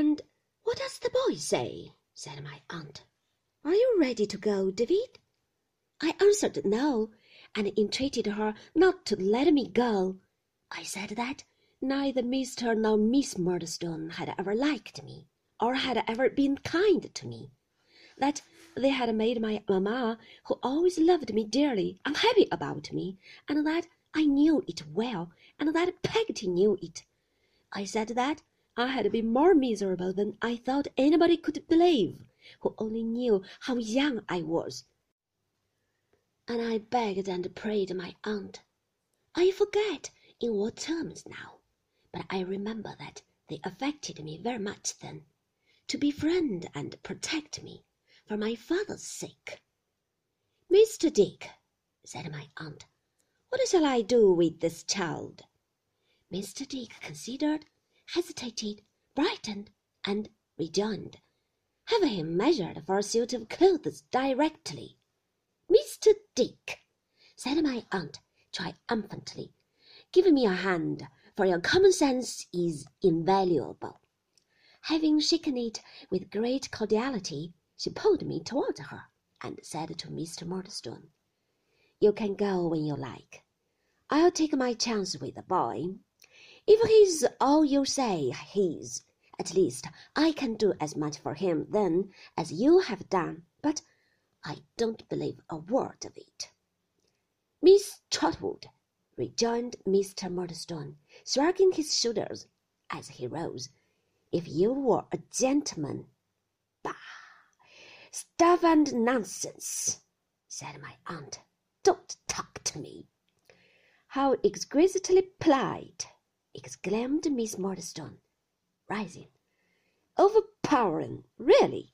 And what does the boy say? said my aunt. Are you ready to go, David? I answered no, and entreated her not to let me go. I said that neither Mr. nor Miss Murdstone had ever liked me, or had ever been kind to me. That they had made my mamma, who always loved me dearly, unhappy about me, and that I knew it well, and that Peggotty knew it. I said that I had been more miserable than I thought anybody could believe, who only knew how young I was. And I begged and prayed my aunt. I forget in what terms now, but I remember that they affected me very much then, to befriend and protect me for my father's sake. Mr. Dick, said my aunt, what shall I do with this child? Mr. Dick considered, hesitated, brightened, and rejoined, Have him measured for a suit of clothes directly. Mr. Dick, said my aunt triumphantly, give me a hand, for your common sense is invaluable. Having shaken it with great cordiality, she pulled me toward her, and said to Mr. Murdstone, You can go when you like. I'll take my chance with the boy. If he's all you say he is, at least I can do as much for him then as you have done, but I don't believe a word of it. Miss Trotwood, rejoined Mr. Murdstone, shrugging his shoulders as he rose, if you were a gentleman. Bah! Stuff and nonsense, said my aunt. Don't talk to me. How exquisitely polite, exclaimed Miss Murdstone, rising. Overpowering, really.